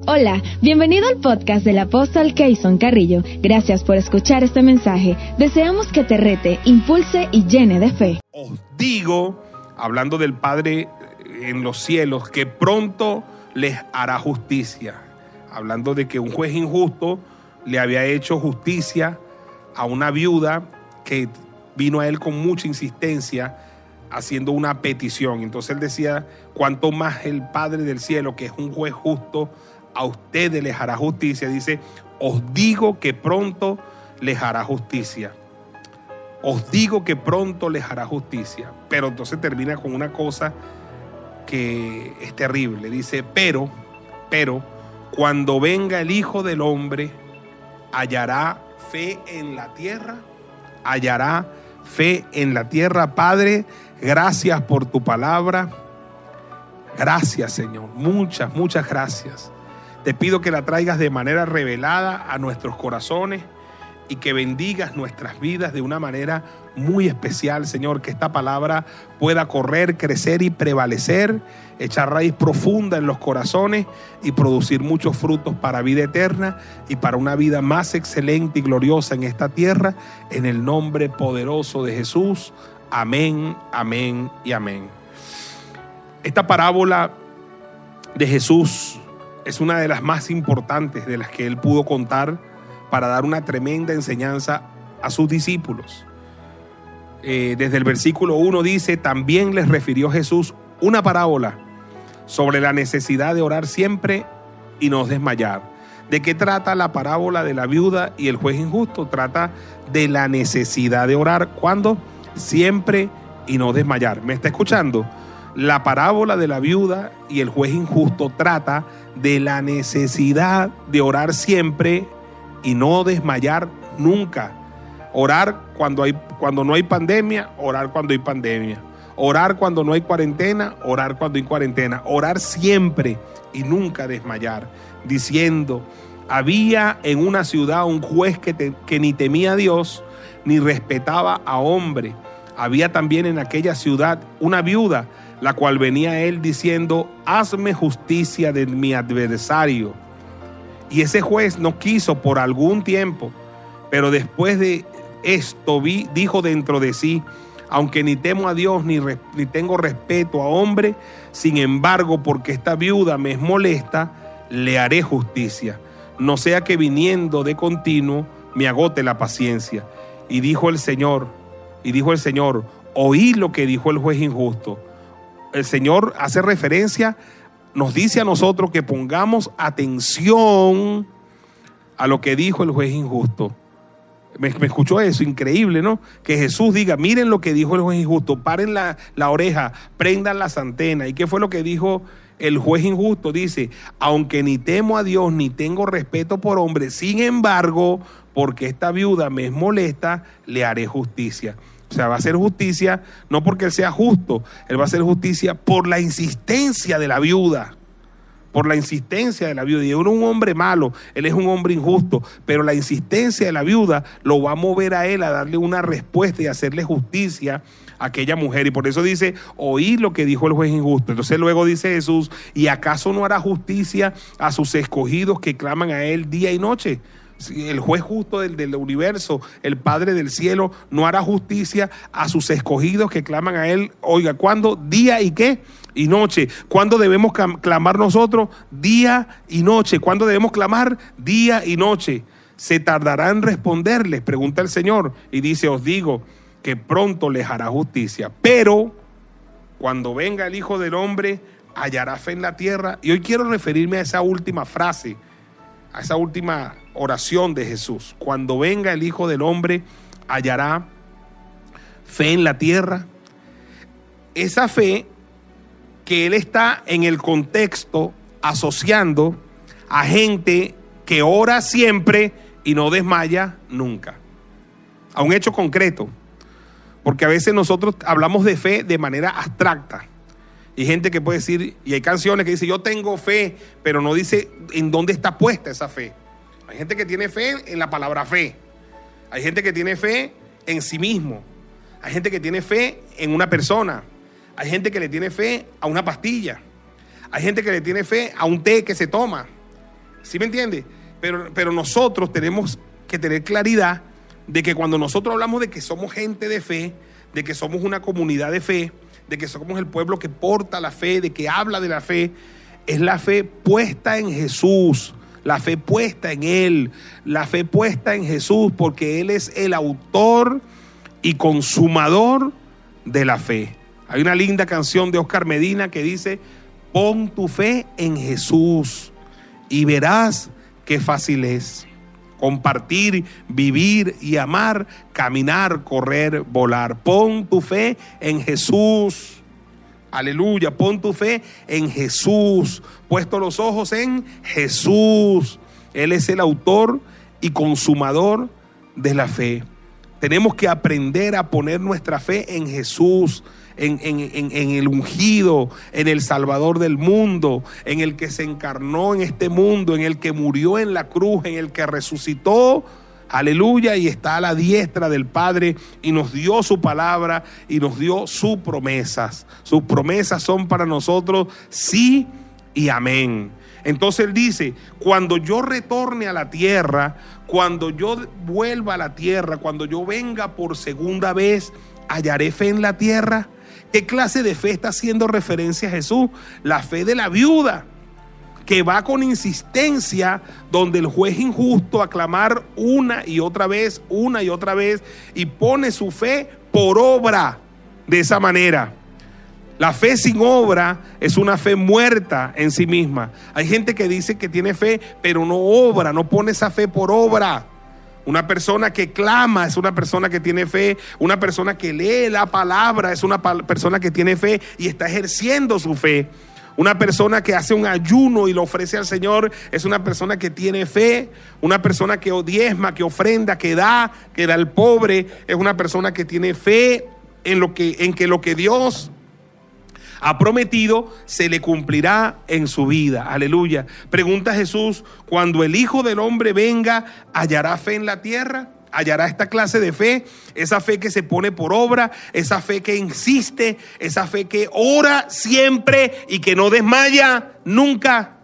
Hola, bienvenido al podcast del apóstol Keyson Carrillo. Gracias por escuchar este mensaje. Deseamos que te rete, impulse y llene de fe. Os digo, hablando del Padre en los cielos, que pronto les hará justicia. Hablando de que un juez injusto le había hecho justicia a una viuda que vino a él con mucha insistencia haciendo una petición. Entonces él decía, cuanto más el Padre del cielo, que es un juez justo, a ustedes les hará justicia. Dice, os digo que pronto les hará justicia. Os digo que pronto les hará justicia. Pero entonces termina con una cosa que es terrible. Dice, pero, pero, cuando venga el Hijo del Hombre, hallará fe en la tierra, hallará fe en la tierra. Padre, gracias por tu palabra. Gracias, Señor. Muchas, muchas gracias. Te pido que la traigas de manera revelada a nuestros corazones y que bendigas nuestras vidas de una manera muy especial, Señor, que esta palabra pueda correr, crecer y prevalecer, echar raíz profunda en los corazones y producir muchos frutos para vida eterna y para una vida más excelente y gloriosa en esta tierra, en el nombre poderoso de Jesús. Amén, amén y amén. Esta parábola de Jesús es una de las más importantes de las que él pudo contar para dar una tremenda enseñanza a sus discípulos. Eh, desde el versículo 1 dice, también les refirió Jesús una parábola sobre la necesidad de orar siempre y no desmayar. ¿De qué trata la parábola de la viuda y el juez injusto? Trata de la necesidad de orar. ¿Cuándo? Siempre y no desmayar. ¿Me está escuchando? La parábola de la viuda y el juez injusto trata de la necesidad de orar siempre y no desmayar nunca. Orar cuando, hay, cuando no hay pandemia, orar cuando hay pandemia. Orar cuando no hay cuarentena, orar cuando hay cuarentena. Orar siempre y nunca desmayar. Diciendo, había en una ciudad un juez que, que ni temía a Dios ni respetaba a hombre. Había también en aquella ciudad una viuda la cual venía él diciendo, hazme justicia de mi adversario. Y ese juez no quiso por algún tiempo, pero después de esto vi, dijo dentro de sí, aunque ni temo a Dios ni, ni tengo respeto a hombre, sin embargo, porque esta viuda me es molesta, le haré justicia, no sea que viniendo de continuo me agote la paciencia. Y dijo el Señor, y dijo el Señor, oí lo que dijo el juez injusto el Señor hace referencia, nos dice a nosotros que pongamos atención a lo que dijo el juez injusto. Me, escuchó eso, increíble, ¿no? Que Jesús diga, miren lo que dijo el juez injusto, paren la, la oreja, prendan las antenas. ¿Y qué fue lo que dijo el juez injusto? Dice, aunque ni temo a Dios ni tengo respeto por hombre, sin embargo, porque esta viuda me es molesta, le haré justicia. O sea, va a hacer justicia no porque él sea justo, él va a hacer justicia por la insistencia de la viuda. Por la insistencia de la viuda. Y es un hombre malo, él es un hombre injusto, pero la insistencia de la viuda lo va a mover a él a darle una respuesta y hacerle justicia a aquella mujer. Y por eso dice, oír lo que dijo el juez injusto. Entonces luego dice Jesús, ¿y acaso no hará justicia a sus escogidos que claman a él día y noche? El juez justo del, universo, el Padre del cielo, no hará justicia a sus escogidos que claman a Él. Oiga, ¿cuándo? Día y qué? Y noche. ¿Cuándo debemos clamar nosotros? Día y noche. ¿Cuándo debemos clamar? Día y noche. ¿Se tardará en responderles? Pregunta el Señor. Y dice, os digo que pronto les hará justicia. Pero cuando venga el Hijo del Hombre, hallará fe en la tierra. Y hoy quiero referirme a esa última frase, a esa última oración de Jesús. Cuando venga el Hijo del Hombre, hallará fe en la tierra. Esa fe que Él está en el contexto asociando a gente que ora siempre y no desmaya nunca. A un hecho concreto. Porque a veces nosotros hablamos de fe de manera abstracta. Y gente que puede decir, y hay canciones que dicen, yo tengo fe, pero no dice en dónde está puesta esa fe. Hay gente que tiene fe en la palabra fe. Hay gente que tiene fe en sí mismo. Hay gente que tiene fe en una persona. Hay gente que le tiene fe a una pastilla. Hay gente que le tiene fe a un té que se toma. ¿Sí me entiende? Pero, pero nosotros tenemos que tener claridad de que cuando nosotros hablamos de que somos gente de fe, de que somos una comunidad de fe, de que somos el pueblo que porta la fe, de que habla de la fe, es la fe puesta en Jesús, la fe puesta en Él, la fe puesta en Jesús, porque Él es el autor y consumador de la fe. Hay una linda canción de Oscar Medina que dice, pon tu fe en Jesús y verás qué fácil es compartir, vivir y amar, caminar, correr, volar. Pon tu fe en Jesús. Aleluya, pon tu fe en Jesús. Puesto los ojos en Jesús. Él es el autor y consumador de la fe. Tenemos que aprender a poner nuestra fe en Jesús en, el ungido, en el Salvador del mundo, en el que se encarnó en este mundo, en el que murió en la cruz, en el que resucitó. Aleluya, y está a la diestra del Padre y nos dio su palabra y nos dio sus promesas. Sus promesas son para nosotros sí y amén. Entonces él dice, cuando yo retorne a la tierra, cuando yo vuelva a la tierra, cuando yo venga por segunda vez, hallaré fe en la tierra. ¿Qué clase de fe está haciendo referencia a Jesús? La fe de la viuda, que va con insistencia donde el juez injusto a clamar una y otra vez, una y otra vez, y pone su fe por obra de esa manera. La fe sin obra es una fe muerta en sí misma. Hay gente que dice que tiene fe, pero no obra, no pone esa fe por obra. Una persona que clama es una persona que tiene fe. Una persona que lee la palabra es una persona que tiene fe y está ejerciendo su fe. Una persona que hace un ayuno y lo ofrece al Señor es una persona que tiene fe. Una persona que diezma, que ofrenda, que da, que da al pobre, es una persona que tiene fe en, lo que, en que lo que Dios ha prometido, se le cumplirá en su vida. Aleluya. Pregunta Jesús, cuando el Hijo del Hombre venga, ¿hallará fe en la tierra? Hallará esta clase de fe, esa fe que se pone por obra, esa fe que insiste, esa fe que ora siempre y que no desmaya nunca.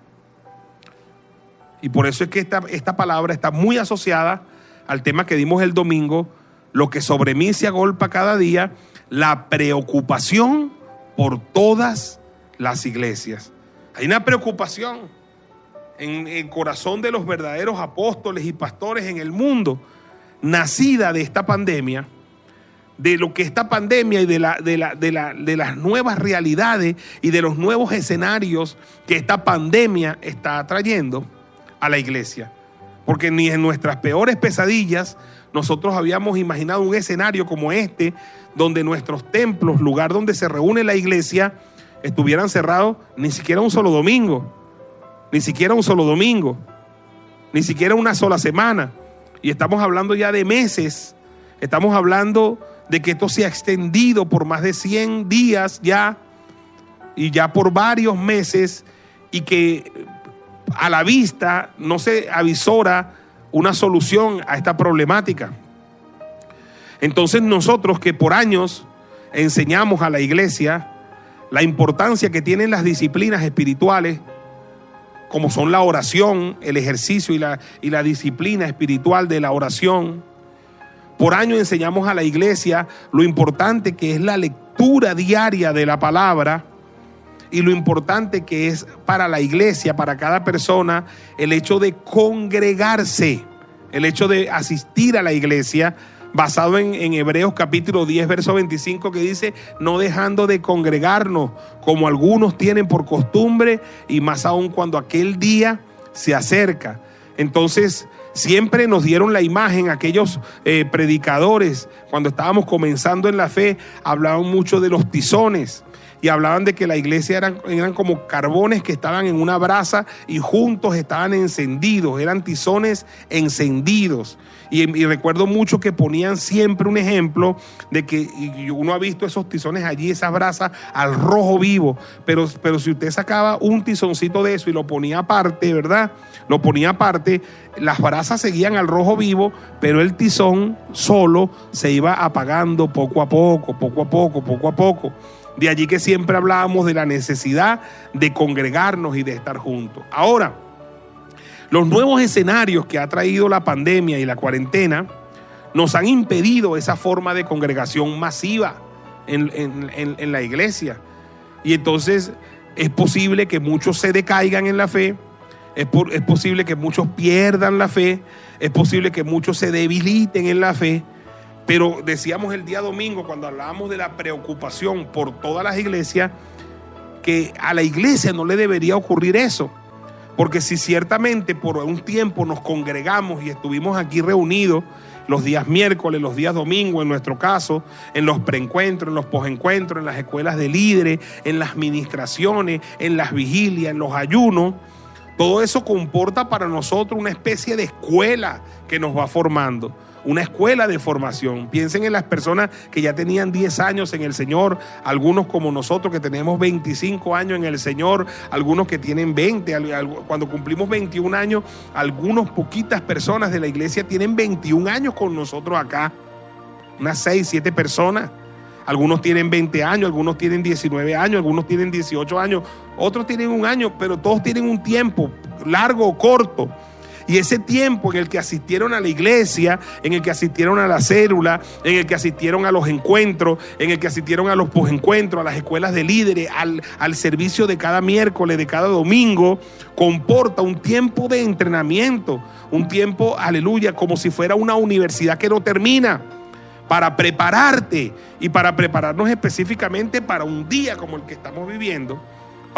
Y por eso es que esta, esta palabra está muy asociada al tema que dimos el domingo, lo que sobre mí se agolpa cada día, la preocupación por todas las iglesias. Hay una preocupación en el corazón de los verdaderos apóstoles y pastores en el mundo, nacida de esta pandemia, de lo que esta pandemia y de, la, de, la, de, las nuevas realidades y de los nuevos escenarios que esta pandemia está trayendo a la iglesia. Porque ni en nuestras peores pesadillas nosotros habíamos imaginado un escenario como este, donde nuestros templos, lugar donde se reúne la iglesia, estuvieran cerrados ni siquiera un solo domingo, ni siquiera un solo domingo, ni siquiera una sola semana. Y estamos hablando ya de meses, estamos hablando de que esto se ha extendido por más de 100 días ya, y ya por varios meses, y que a la vista no se avisora una solución a esta problemática. Entonces nosotros que por años enseñamos a la iglesia la importancia que tienen las disciplinas espirituales, como son la oración, el ejercicio y la, y la disciplina espiritual de la oración, por años enseñamos a la iglesia lo importante que es la lectura diaria de la palabra y lo importante que es para la iglesia, para cada persona, el hecho de congregarse, el hecho de asistir a la iglesia basado en, Hebreos capítulo 10, verso 25, que dice, no dejando de congregarnos como algunos tienen por costumbre, y más aún cuando aquel día se acerca. Entonces, siempre nos dieron la imagen, aquellos eh, predicadores, cuando estábamos comenzando en la fe, hablaban mucho de los tizones y hablaban de que la iglesia eran, eran como carbones que estaban en una brasa y juntos estaban encendidos, eran tizones encendidos. Y, recuerdo mucho que ponían siempre un ejemplo de que uno ha visto esos tizones allí, esas brasas al rojo vivo, pero, pero si usted sacaba un tizoncito de eso y lo ponía aparte, ¿verdad? Lo ponía aparte, las brasas seguían al rojo vivo, pero el tizón solo se iba apagando poco a poco, poco a poco, poco a poco. De allí que siempre hablábamos de la necesidad de congregarnos y de estar juntos. Ahora, Los nuevos escenarios que ha traído la pandemia y la cuarentena nos han impedido esa forma de congregación masiva en, la iglesia. Y entonces es posible que muchos se decaigan en la fe, es, es posible que muchos pierdan la fe, es posible que muchos se debiliten en la fe. Pero decíamos el día domingo, cuando hablábamos de la preocupación por todas las iglesias, que a la iglesia no le debería ocurrir eso. Porque si ciertamente por un tiempo nos congregamos y estuvimos aquí reunidos, los días miércoles, los días domingos, en nuestro caso, en los preencuentros, en los posencuentros, en las escuelas de líderes, en las ministraciones, en las vigilias, en los ayunos. Todo eso comporta para nosotros una especie de escuela que nos va formando una escuela de formación. Piensen en las personas que ya tenían 10 años en el Señor, algunos como nosotros que tenemos 25 años en el Señor, algunos que tienen 20, cuando cumplimos 21 años, algunos poquitas personas de la iglesia tienen 21 años con nosotros acá, unas 6, 7 personas. Algunos tienen 20 años, algunos tienen 19 años, algunos tienen 18 años, otros tienen un año, pero todos tienen un tiempo, largo o corto. Y ese tiempo en el que asistieron a la iglesia, en el que asistieron a la célula, en el que asistieron a los encuentros, en el que asistieron a los posencuentros, a las escuelas de líderes, al, al servicio de cada miércoles, de cada domingo, comporta un tiempo de entrenamiento, un tiempo, aleluya, como si fuera una universidad que no termina para prepararte y para prepararnos específicamente para un día como el que estamos viviendo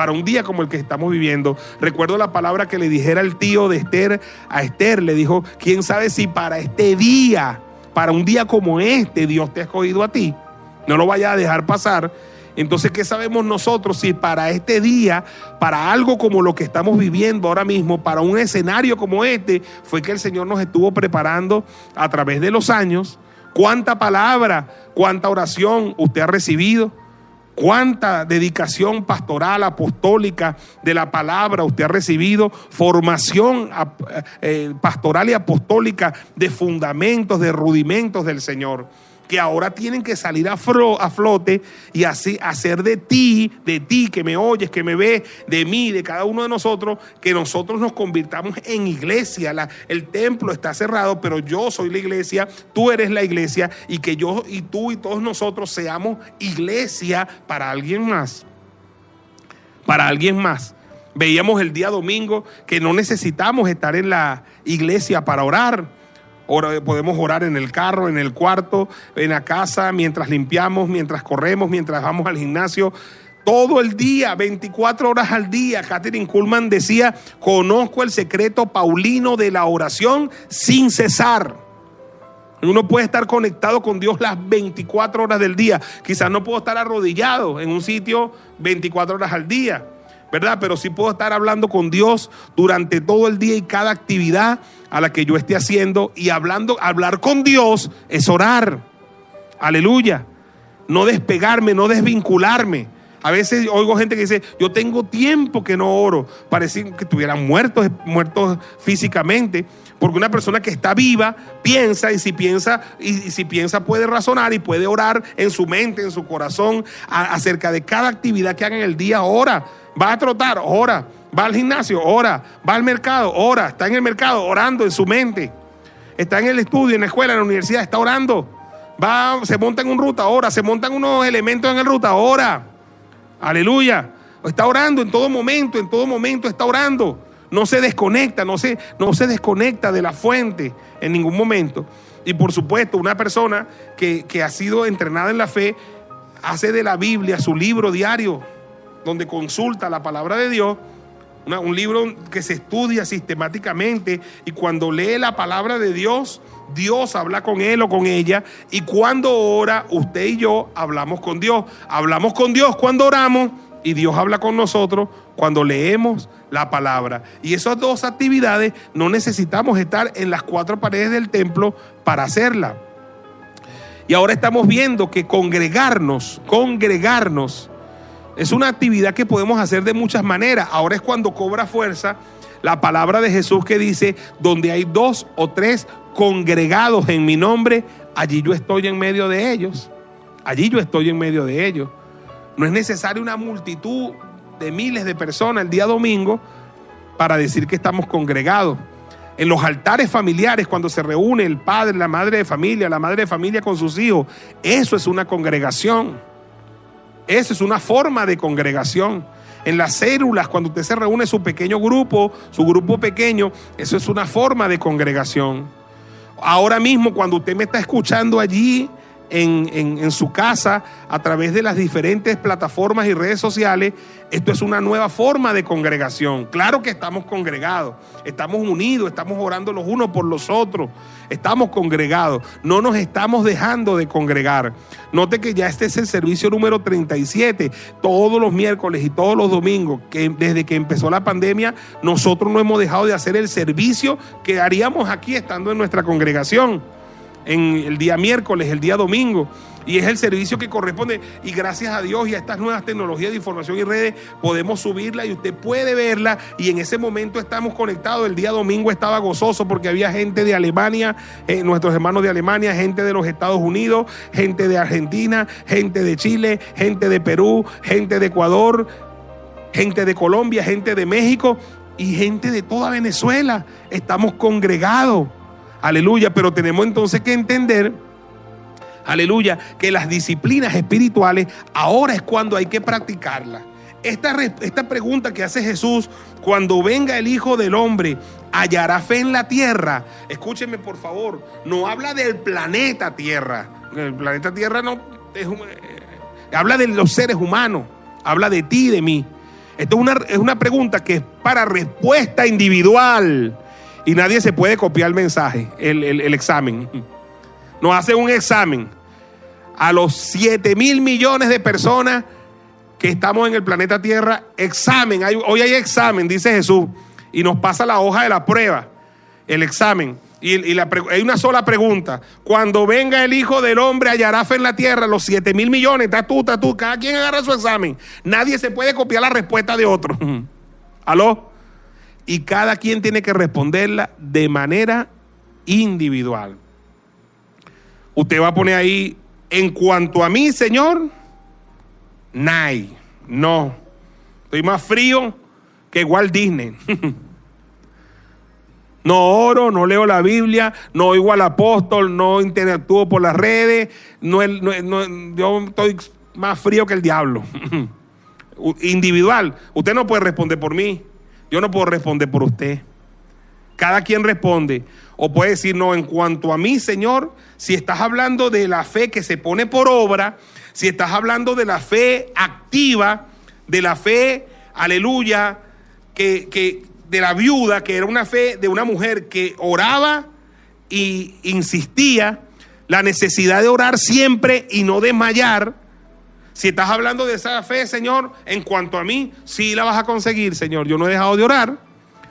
para un día como el que estamos viviendo. Recuerdo la palabra que le dijera el tío de Esther a Esther, le dijo, quién sabe si para este día, para un día como este, Dios te ha escogido a ti. No lo vaya a dejar pasar. Entonces, ¿qué sabemos nosotros si para este día, para algo como lo que estamos viviendo ahora mismo, para un escenario como este, fue que el Señor nos estuvo preparando a través de los años? ¿Cuánta palabra, cuánta oración usted ha recibido? cuánta dedicación pastoral, apostólica de la palabra usted ha recibido, formación eh, pastoral y apostólica de fundamentos, de rudimentos del Señor que ahora tienen que salir a, flote y así hacer de ti, de ti que me oyes, que me ves, de mí, de cada uno de nosotros, que nosotros nos convirtamos en iglesia. el templo está cerrado, pero yo soy la iglesia, tú eres la iglesia y que yo y tú y todos nosotros seamos iglesia para alguien más. Para alguien más. Veíamos el día domingo que no necesitamos estar en la iglesia para orar podemos orar en el carro, en el cuarto, en la casa, mientras limpiamos, mientras corremos, mientras vamos al gimnasio. Todo el día, 24 horas al día. Catherine Kuhlman decía, conozco el secreto paulino de la oración sin cesar. Uno puede estar conectado con Dios las 24 horas del día. Quizás no puedo estar arrodillado en un sitio 24 horas al día ¿verdad? Pero sí puedo estar hablando con Dios durante todo el día y cada actividad a la que yo esté haciendo y hablando, hablar con Dios es orar. Aleluya. No despegarme, no desvincularme. A veces oigo gente que dice, yo tengo tiempo que no oro. Parece que estuvieran muertos, muertos físicamente. Porque una persona que está viva piensa y si piensa, y, si piensa puede razonar y puede orar en su mente, en su corazón, acerca de cada actividad que haga en el día, ora. Va a trotar, ora. Va al gimnasio, ora. Va al mercado, ora. Está en el mercado, orando en su mente. Está en el estudio, en la escuela, en la universidad, está orando. Va, se monta en un ruta, ora. Se montan unos elementos en el ruta, ora. Aleluya. Está orando en todo momento, en todo momento está orando. No se desconecta, no se, no se desconecta de la fuente en ningún momento. Y por supuesto, una persona que, que ha sido entrenada en la fe hace de la Biblia su libro diario donde consulta la palabra de Dios, un libro que se estudia sistemáticamente y cuando lee la palabra de Dios, Dios habla con él o con ella y cuando ora, usted y yo hablamos con Dios. Hablamos con Dios cuando oramos y Dios habla con nosotros cuando leemos la palabra. Y esas dos actividades no necesitamos estar en las cuatro paredes del templo para hacerla. Y ahora estamos viendo que congregarnos, congregarnos, es una actividad que podemos hacer de muchas maneras. Ahora es cuando cobra fuerza la palabra de Jesús que dice, donde hay dos o tres congregados en mi nombre, allí yo estoy en medio de ellos. Allí yo estoy en medio de ellos. No es necesario una multitud de miles de personas el día domingo para decir que estamos congregados. En los altares familiares, cuando se reúne el padre, la madre de familia, la madre de familia con sus hijos, eso es una congregación. Eso es una forma de congregación. En las células, cuando usted se reúne su pequeño grupo, su grupo pequeño, eso es una forma de congregación. Ahora mismo, cuando usted me está escuchando allí en, su casa a través de las diferentes plataformas y redes sociales, esto es una nueva forma de congregación. Claro que estamos congregados, estamos unidos, estamos orando los unos por los otros, estamos congregados, no nos estamos dejando de congregar. Note que ya este es el servicio número 37, todos los miércoles y todos los domingos, que desde que empezó la pandemia, nosotros no hemos dejado de hacer el servicio que haríamos aquí estando en nuestra congregación en el día miércoles, el día domingo. Y es el servicio que corresponde. Y gracias a Dios y a estas nuevas tecnologías de información y redes podemos subirla y usted puede verla. Y en ese momento estamos conectados. El día domingo estaba gozoso porque había gente de Alemania, eh, nuestros hermanos de Alemania, gente de los Estados Unidos, gente de Argentina, gente de Chile, gente de Perú, gente de Ecuador, gente de Colombia, gente de México y gente de toda Venezuela. Estamos congregados. Aleluya, pero tenemos entonces que entender, aleluya, que las disciplinas espirituales ahora es cuando hay que practicarlas. Esta, esta pregunta que hace Jesús, cuando venga el Hijo del Hombre, ¿hallará fe en la tierra? Escúcheme por favor, no habla del planeta Tierra. El planeta Tierra no eh, habla de los seres humanos, habla de ti y de mí. Esto es una, es una pregunta que es para respuesta individual y nadie se puede copiar el mensaje, el, examen. Nos hace un examen a los 7 mil millones de personas que estamos en el planeta Tierra. Examen, hoy hay examen, dice Jesús, y nos pasa la hoja de la prueba, el examen. Y, hay una sola pregunta. Cuando venga el Hijo del Hombre, hallará fe en la tierra, los 7 mil millones, está tú, está tú, cada quien agarra su examen. Nadie se puede copiar la respuesta de otro. ¿Aló? Y cada quien tiene que responderla de manera individual. Usted va a poner ahí, en cuanto a mí, Señor, nay, no. Estoy más frío que Walt Disney. No oro, no leo la Biblia, no oigo al apóstol, no interactúo por las redes, no, yo estoy más frío que el diablo. Individual, usted no puede responder por mí. Yo no puedo responder por usted. Cada quien responde. O puede decir, no, en cuanto a mí, Señor, si estás hablando de la fe que se pone por obra, si estás hablando de la fe activa, de la fe, aleluya, que, que de la viuda, que era una fe de una mujer que oraba y insistía, la necesidad de orar siempre y no desmayar, si estás hablando de esa fe, Señor, en cuanto a mí, sí la vas a conseguir, Señor. Yo no he dejado de orar.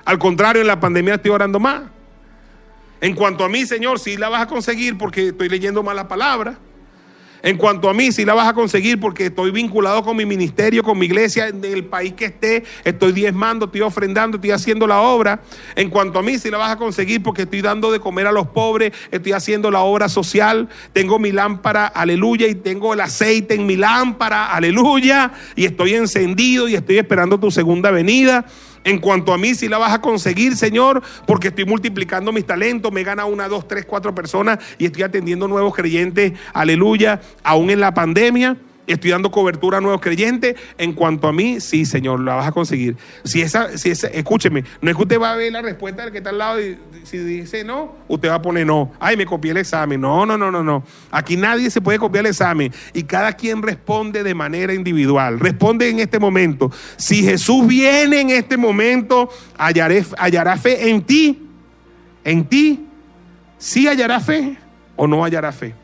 Al contrario, en la pandemia estoy orando más. En cuanto a mí, Señor, sí la vas a conseguir porque estoy leyendo más la palabra. En cuanto a mí, si la vas a conseguir porque estoy vinculado con mi ministerio, con mi iglesia, en el país que esté, estoy diezmando, estoy ofrendando, estoy haciendo la obra. En cuanto a mí, si la vas a conseguir porque estoy dando de comer a los pobres, estoy haciendo la obra social, tengo mi lámpara, aleluya, y tengo el aceite en mi lámpara, aleluya, y estoy encendido y estoy esperando tu segunda venida. En cuanto a mí, si la vas a conseguir, Señor, porque estoy multiplicando mis talentos, me gana una, dos, tres, cuatro personas y estoy atendiendo nuevos creyentes, aleluya, aún en la pandemia. Estoy dando cobertura a nuevos creyentes. En cuanto a mí, sí, Señor, la vas a conseguir. Si esa, si esa, escúcheme, no es que usted va a ver la respuesta del que está al lado y si dice no, usted va a poner no. Ay, me copié el examen. No, no, no, no, no. Aquí nadie se puede copiar el examen y cada quien responde de manera individual. Responde en este momento. Si Jesús viene en este momento, hallaré, hallará fe en ti. En ti, sí hallará fe o no hallará fe.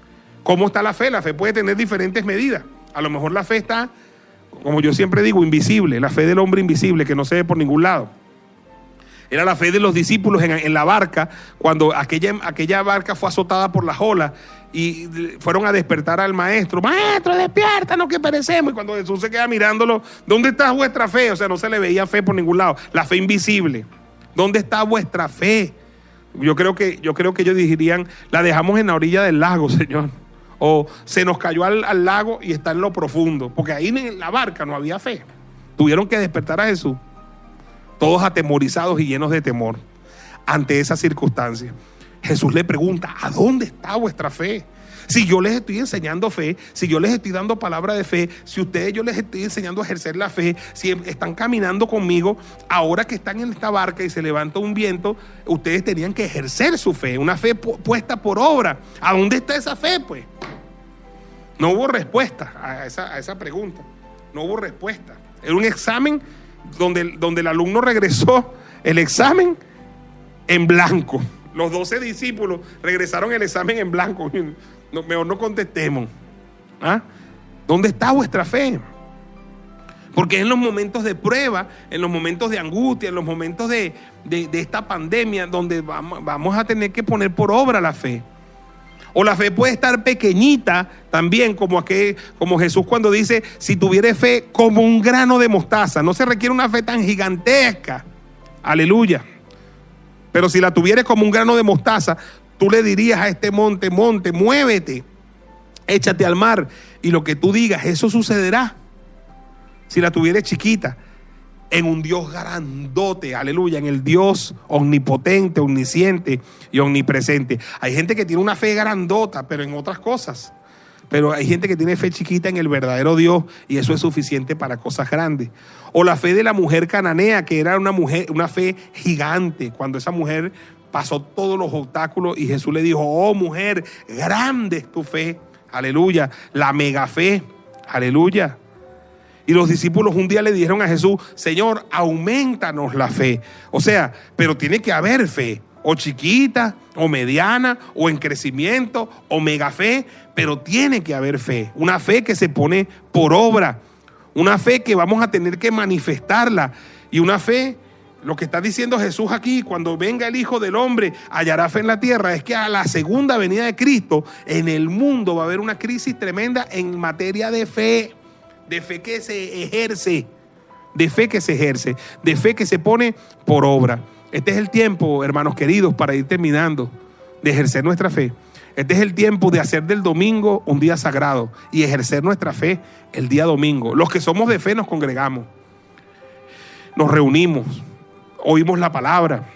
¿Cómo está la fe? La fe puede tener diferentes medidas. A lo mejor la fe está, como yo siempre digo, invisible, la fe del hombre invisible que no se ve por ningún lado. Era la fe de los discípulos en, la barca, cuando aquella, aquella barca fue azotada por las olas y fueron a despertar al maestro. Maestro, despierta, no que perecemos. Y cuando Jesús se queda mirándolo, ¿dónde está vuestra fe? O sea, no se le veía fe por ningún lado. La fe invisible. ¿Dónde está vuestra fe? Yo creo que, yo creo que ellos dirían, la dejamos en la orilla del lago, Señor o se nos cayó al, lago y está en lo profundo, porque ahí en la barca no había fe. Tuvieron que despertar a Jesús. todos atemorizados y llenos de temor ante esa circunstancia. Jesús le pregunta, ¿a dónde está vuestra fe? Si yo les estoy enseñando fe, si yo les estoy dando palabra de fe, si ustedes yo les estoy enseñando a ejercer la fe, si están caminando conmigo, ahora que están en esta barca y se levanta un viento, ustedes tenían que ejercer su fe, una fe puesta por obra. ¿A dónde está esa fe, pues? No hubo respuesta a esa, a esa pregunta. No hubo respuesta. Era un examen donde, donde el alumno regresó el examen en blanco. Los doce discípulos regresaron el examen en blanco. Mejor no contestemos. ¿Ah? ¿Dónde está vuestra fe? Porque en los momentos de prueba, en los momentos de angustia, en los momentos de, esta pandemia, donde vamos, vamos, a tener que poner por obra la fe. O la fe puede estar pequeñita también, como, aquel, como Jesús cuando dice, si tuviere fe como un grano de mostaza. No se requiere una fe tan gigantesca. Aleluya. Pero si la tuvieres como un grano de mostaza, tú le dirías a este monte, monte, muévete, échate al mar. Y lo que tú digas, eso sucederá. Si la tuvieres chiquita, en un Dios grandote, aleluya, en el Dios omnipotente, omnisciente y omnipresente. Hay gente que tiene una fe grandota, pero en otras cosas. Pero hay gente que tiene fe chiquita en el verdadero Dios y eso es suficiente para cosas grandes. O la fe de la mujer cananea, que era una mujer, una fe gigante, cuando esa mujer pasó todos los obstáculos y Jesús le dijo, oh mujer, grande es tu fe, aleluya, la mega fe, aleluya. Y los discípulos un día le dijeron a Jesús, Señor, aumentanos la fe. O sea, pero tiene que haber fe o chiquita, o mediana, o en crecimiento, o mega fe, pero tiene que haber fe, una fe que se pone por obra, una fe que vamos a tener que manifestarla, y una fe, lo que está diciendo Jesús aquí, cuando venga el Hijo del Hombre, hallará fe en la tierra, es que a la segunda venida de Cristo, en el mundo va a haber una crisis tremenda en materia de fe, de fe que se ejerce, de fe que se ejerce, de fe que se pone por obra. Este es el tiempo, hermanos queridos, para ir terminando de ejercer nuestra fe. Este es el tiempo de hacer del domingo un día sagrado y ejercer nuestra fe el día domingo. Los que somos de fe nos congregamos, nos reunimos, oímos la palabra,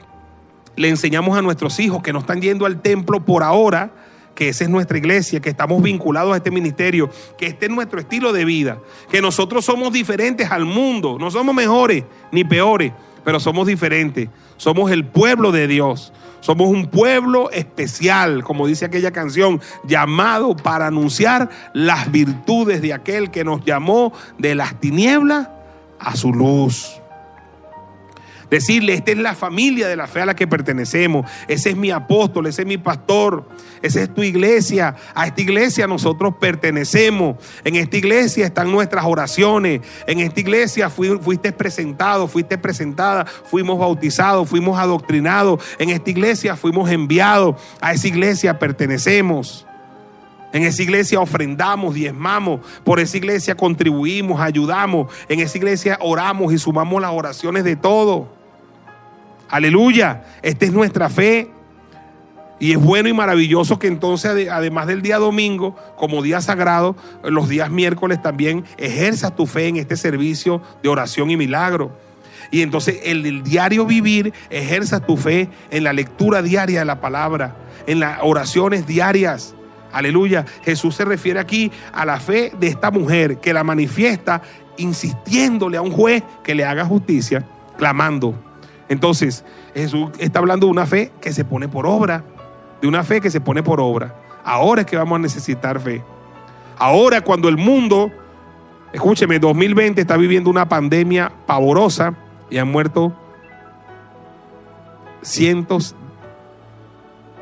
le enseñamos a nuestros hijos que no están yendo al templo por ahora, que esa es nuestra iglesia, que estamos vinculados a este ministerio, que este es nuestro estilo de vida, que nosotros somos diferentes al mundo, no somos mejores ni peores, pero somos diferentes. Somos el pueblo de Dios. Somos un pueblo especial, como dice aquella canción, llamado para anunciar las virtudes de aquel que nos llamó de las tinieblas a su luz. Decirle, esta es la familia de la fe a la que pertenecemos. Ese es mi apóstol, ese es mi pastor, esa es tu iglesia. A esta iglesia nosotros pertenecemos. En esta iglesia están nuestras oraciones. En esta iglesia fuiste presentado, fuiste presentada, fuimos bautizados, fuimos adoctrinados. En esta iglesia fuimos enviados. A esa iglesia pertenecemos. En esa iglesia ofrendamos, diezmamos. Por esa iglesia contribuimos, ayudamos. En esa iglesia oramos y sumamos las oraciones de todo. Aleluya. Esta es nuestra fe. Y es bueno y maravilloso que entonces, además del día domingo, como día sagrado, los días miércoles también ejerzas tu fe en este servicio de oración y milagro. Y entonces el, el diario vivir, ejerzas tu fe en la lectura diaria de la palabra, en las oraciones diarias. Aleluya. Jesús se refiere aquí a la fe de esta mujer que la manifiesta insistiéndole a un juez que le haga justicia, clamando. Entonces, Jesús está hablando de una fe que se pone por obra, de una fe que se pone por obra. Ahora es que vamos a necesitar fe. Ahora cuando el mundo, escúcheme, 2020 está viviendo una pandemia pavorosa y han muerto cientos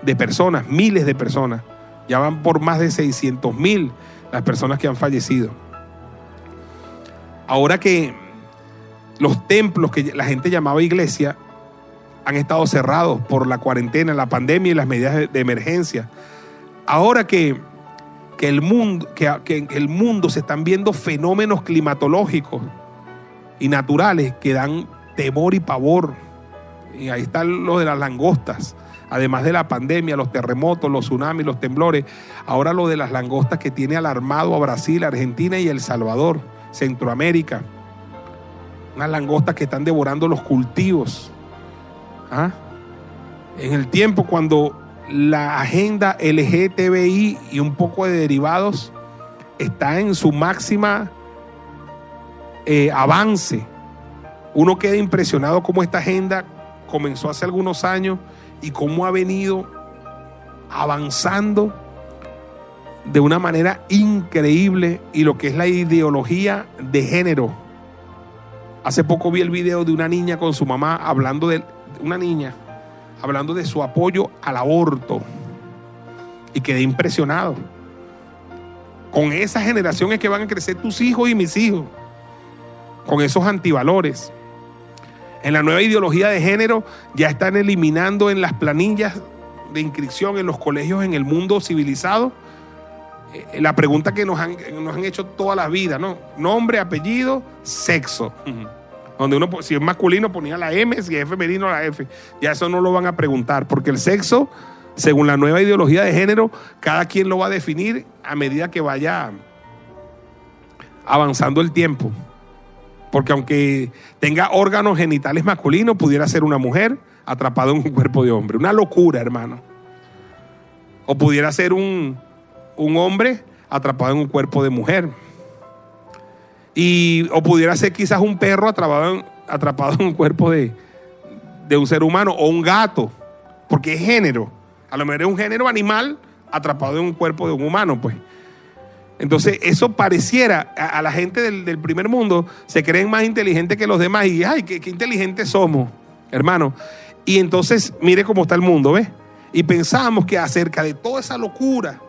de personas, miles de personas. Ya van por más de 600 mil las personas que han fallecido. Ahora que los templos que la gente llamaba iglesia han estado cerrados por la cuarentena, la pandemia y las medidas de, emergencia. Ahora que, el mundo, que, que en el mundo se están viendo fenómenos climatológicos y naturales que dan temor y pavor. Y ahí está lo de las langostas. Además de la pandemia, los terremotos, los tsunamis, los temblores. Ahora lo de las langostas que tiene alarmado a Brasil, Argentina y El Salvador, Centroamérica unas langostas que están devorando los cultivos. ¿Ah? En el tiempo cuando la agenda LGTBI y un poco de derivados está en su máxima eh, avance. Uno queda impresionado cómo esta agenda comenzó hace algunos años y cómo ha venido avanzando de una manera increíble y lo que es la ideología de género. Hace poco vi el video de una niña con su mamá hablando de una niña hablando de su apoyo al aborto y quedé impresionado. Con esa generación es que van a crecer tus hijos y mis hijos, con esos antivalores. En la nueva ideología de género ya están eliminando en las planillas de inscripción en los colegios en el mundo civilizado eh, la pregunta que nos han, nos han hecho toda la vida, ¿no? Nombre, apellido, sexo. Donde uno, si es masculino, ponía la M, si es femenino, la F. Ya eso no lo van a preguntar, porque el sexo, según la nueva ideología de género, cada quien lo va a definir a medida que vaya avanzando el tiempo. Porque aunque tenga órganos genitales masculinos, pudiera ser una mujer atrapada en un cuerpo de hombre. Una locura, hermano. O pudiera ser un, un hombre atrapado en un cuerpo de mujer. Y, o pudiera ser quizás un perro atrapado en, atrapado en un cuerpo de, de un ser humano o un gato, porque es género. A lo mejor es un género animal atrapado en un cuerpo de un humano, pues. Entonces, eso pareciera a, la gente del, primer mundo, se creen más inteligentes que los demás y, ay, qué, inteligentes somos, hermano. Y entonces, mire cómo está el mundo, ¿ves? Y pensábamos que acerca de toda esa locura,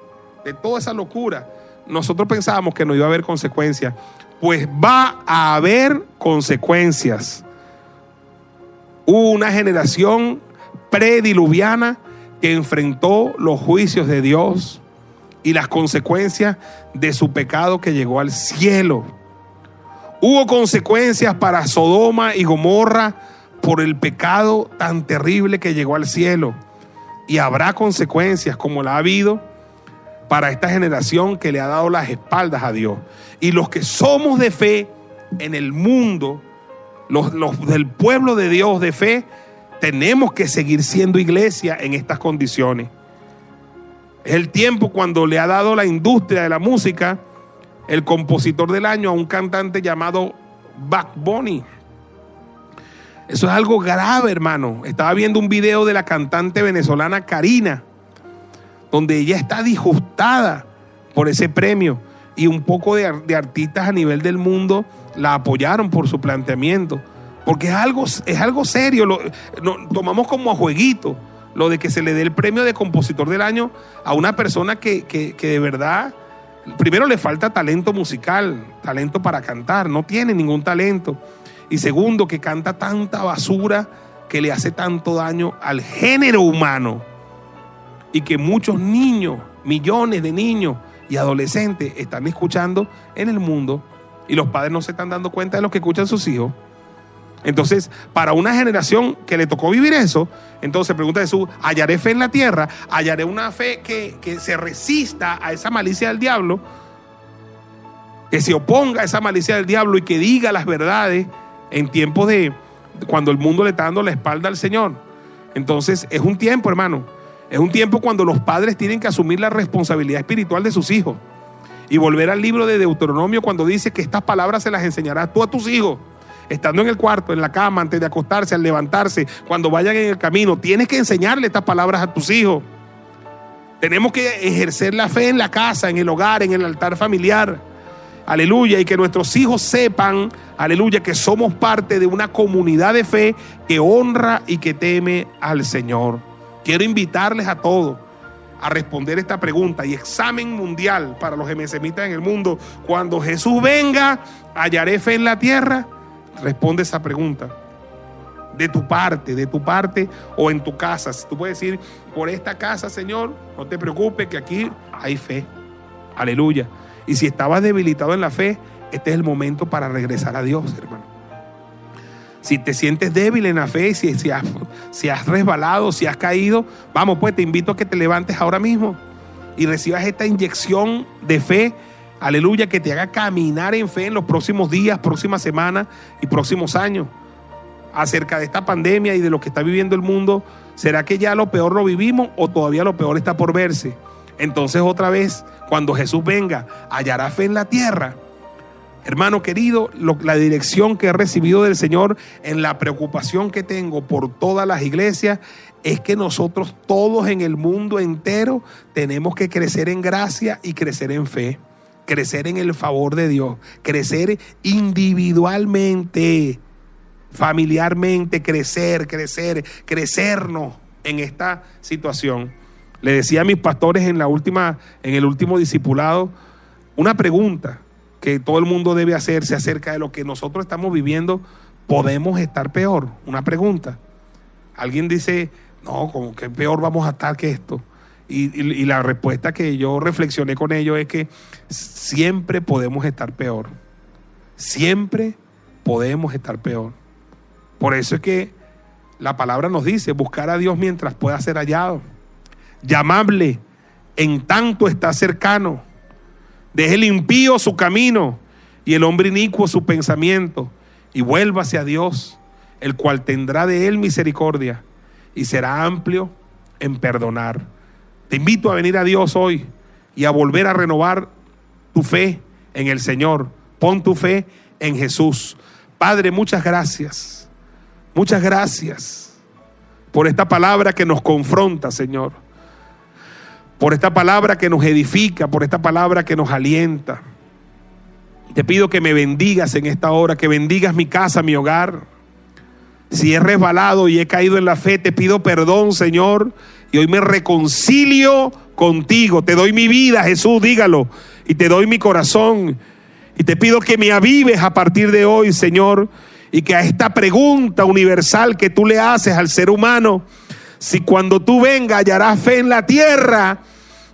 de toda esa locura, nosotros pensábamos que no iba a haber consecuencias. Pues va a haber consecuencias. Hubo una generación prediluviana que enfrentó los juicios de Dios y las consecuencias de su pecado que llegó al cielo. Hubo consecuencias para Sodoma y Gomorra por el pecado tan terrible que llegó al cielo. Y habrá consecuencias como la ha habido para esta generación que le ha dado las espaldas a Dios. Y los que somos de fe en el mundo, los, del pueblo de Dios de fe, tenemos que seguir siendo iglesia en estas condiciones. Es el tiempo cuando le ha dado la industria de la música el compositor del año a un cantante llamado Back Bunny. Eso es algo grave, hermano. Estaba viendo un video de la cantante venezolana Karina donde ella está disgustada por ese premio y un poco de, artistas a nivel del mundo la apoyaron por su planteamiento. Porque es algo, es algo serio, lo, tomamos como a jueguito lo de que se le dé el premio de compositor del año a una persona que, que, que de verdad, primero le falta talento musical, talento para cantar, no tiene ningún talento. Y segundo, que canta tanta basura que le hace tanto daño al género humano y que muchos niños, millones de niños y adolescentes están escuchando en el mundo y los padres no se están dando cuenta de lo que escuchan sus hijos. Entonces, para una generación que le tocó vivir eso, entonces pregunta Jesús, ¿hallaré fe en la tierra? ¿Hallaré una fe que, que se resista a esa malicia del diablo? Que se oponga a esa malicia del diablo y que diga las verdades en tiempos de cuando el mundo le está dando la espalda al Señor. Entonces, es un tiempo, hermano, es un tiempo cuando los padres tienen que asumir la responsabilidad espiritual de sus hijos. Y volver al libro de Deuteronomio cuando dice que estas palabras se las enseñarás tú a tus hijos. Estando en el cuarto, en la cama, antes de acostarse, al levantarse, cuando vayan en el camino. Tienes que enseñarle estas palabras a tus hijos. Tenemos que ejercer la fe en la casa, en el hogar, en el altar familiar. Aleluya. Y que nuestros hijos sepan, aleluya, que somos parte de una comunidad de fe que honra y que teme al Señor. Quiero invitarles a todos a responder esta pregunta y examen mundial para los MSMitas en el mundo. Cuando Jesús venga, hallaré fe en la tierra. Responde esa pregunta. De tu parte, de tu parte o en tu casa. Si tú puedes decir, por esta casa, Señor, no te preocupes que aquí hay fe. Aleluya. Y si estabas debilitado en la fe, este es el momento para regresar a Dios, hermano. Si te sientes débil en la fe, si, si, has, si has resbalado, si has caído, vamos pues, te invito a que te levantes ahora mismo y recibas esta inyección de fe aleluya, que te haga caminar en fe en los próximos días, próximas semanas y próximos años acerca de esta pandemia y de lo que está viviendo el mundo. ¿Será que ya lo peor lo vivimos o todavía lo peor está por verse? Entonces otra vez, cuando Jesús venga, hallará fe en la tierra. Hermano querido, la dirección que he recibido del Señor en la preocupación que tengo por todas las iglesias es que nosotros todos en el mundo entero tenemos que crecer en gracia y crecer en fe, crecer en el favor de Dios, crecer individualmente, familiarmente, crecer, crecer, crecernos en esta situación. Le decía a mis pastores en la última en el último discipulado una pregunta que todo el mundo debe hacerse acerca de lo que nosotros estamos viviendo, podemos estar peor. Una pregunta. Alguien dice, no, como que peor vamos a estar que esto. Y, la respuesta que yo reflexioné con ellos es que siempre podemos estar peor. Siempre podemos estar peor. Por eso es que la palabra nos dice, buscar a Dios mientras pueda ser hallado. Llamarle en tanto está cercano. Deje el impío su camino y el hombre inicuo su pensamiento y vuélvase a Dios, el cual tendrá de él misericordia y será amplio en perdonar. Te invito a venir a Dios hoy y a volver a renovar tu fe en el Señor. Pon tu fe en Jesús. Padre, muchas gracias. Muchas gracias por esta palabra que nos confronta, Señor. Por esta palabra que nos edifica, por esta palabra que nos alienta. Te pido que me bendigas en esta hora, que bendigas mi casa, mi hogar si he resbalado y he caído en la fe, te pido perdón, Señor. Y hoy me reconcilio contigo. Te doy mi vida, Jesús, dígalo. Y te doy mi corazón. Y te pido que me avives a partir de hoy, Señor. Y que a esta pregunta universal que tú le haces al ser humano, si cuando tú vengas hallarás fe en la tierra,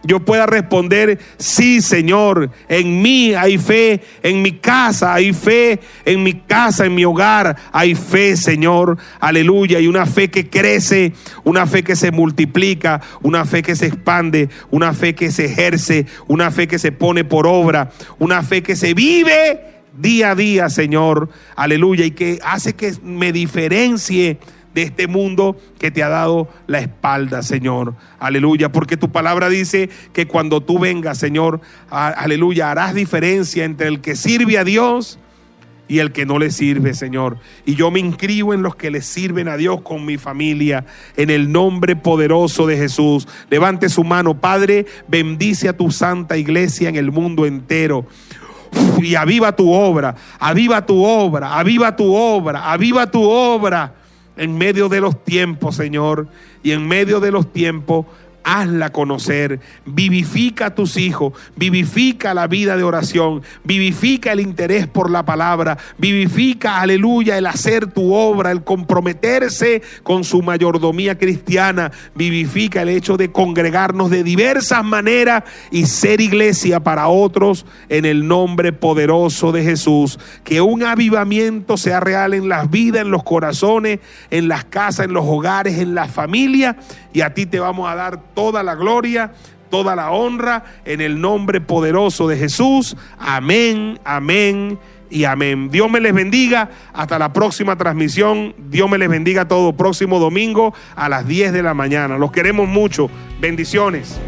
yo pueda responder, sí Señor, en mí hay fe, en mi casa hay fe, en mi casa, en mi hogar hay fe Señor, aleluya, y una fe que crece, una fe que se multiplica, una fe que se expande, una fe que se ejerce, una fe que se pone por obra, una fe que se vive día a día Señor, aleluya, y que hace que me diferencie de este mundo que te ha dado la espalda, Señor. Aleluya, porque tu palabra dice que cuando tú vengas, Señor, aleluya, harás diferencia entre el que sirve a Dios y el que no le sirve, Señor. Y yo me inscribo en los que le sirven a Dios con mi familia, en el nombre poderoso de Jesús. Levante su mano, Padre, bendice a tu santa iglesia en el mundo entero. y aviva tu obra, aviva tu obra, aviva tu obra, aviva tu obra en medio de los tiempos, Señor, y en medio de los tiempos hazla conocer, vivifica a tus hijos, vivifica la vida de oración, vivifica el interés por la palabra, vivifica, aleluya, el hacer tu obra, el comprometerse con su mayordomía cristiana, vivifica el hecho de congregarnos de diversas maneras y ser iglesia para otros en el nombre poderoso de Jesús. Que un avivamiento sea real en las vidas, en los corazones, en las casas, en los hogares, en la familia. Y a ti te vamos a dar toda la gloria, toda la honra, en el nombre poderoso de Jesús. Amén, amén y amén. Dios me les bendiga. Hasta la próxima transmisión. Dios me les bendiga todo próximo domingo a las 10 de la mañana. Los queremos mucho. Bendiciones.